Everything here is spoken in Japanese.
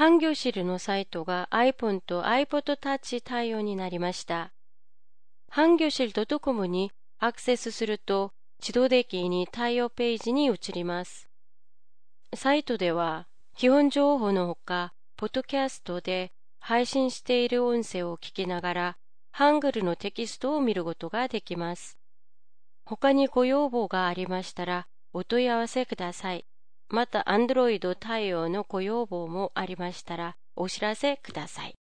ハンギョシルのサイトが iPhone と iPod Touch 対応になりました。ハンギョシル .com にアクセスすると自動的に対応ページに移ります。サイトでは基本情報のほか、ポッドキャストで配信している音声を聞きながら、ハングルのテキストを見ることができます。他にご要望がありましたら、お問い合わせください。また、アンドロイド対応のご要望もありましたら、お知らせください。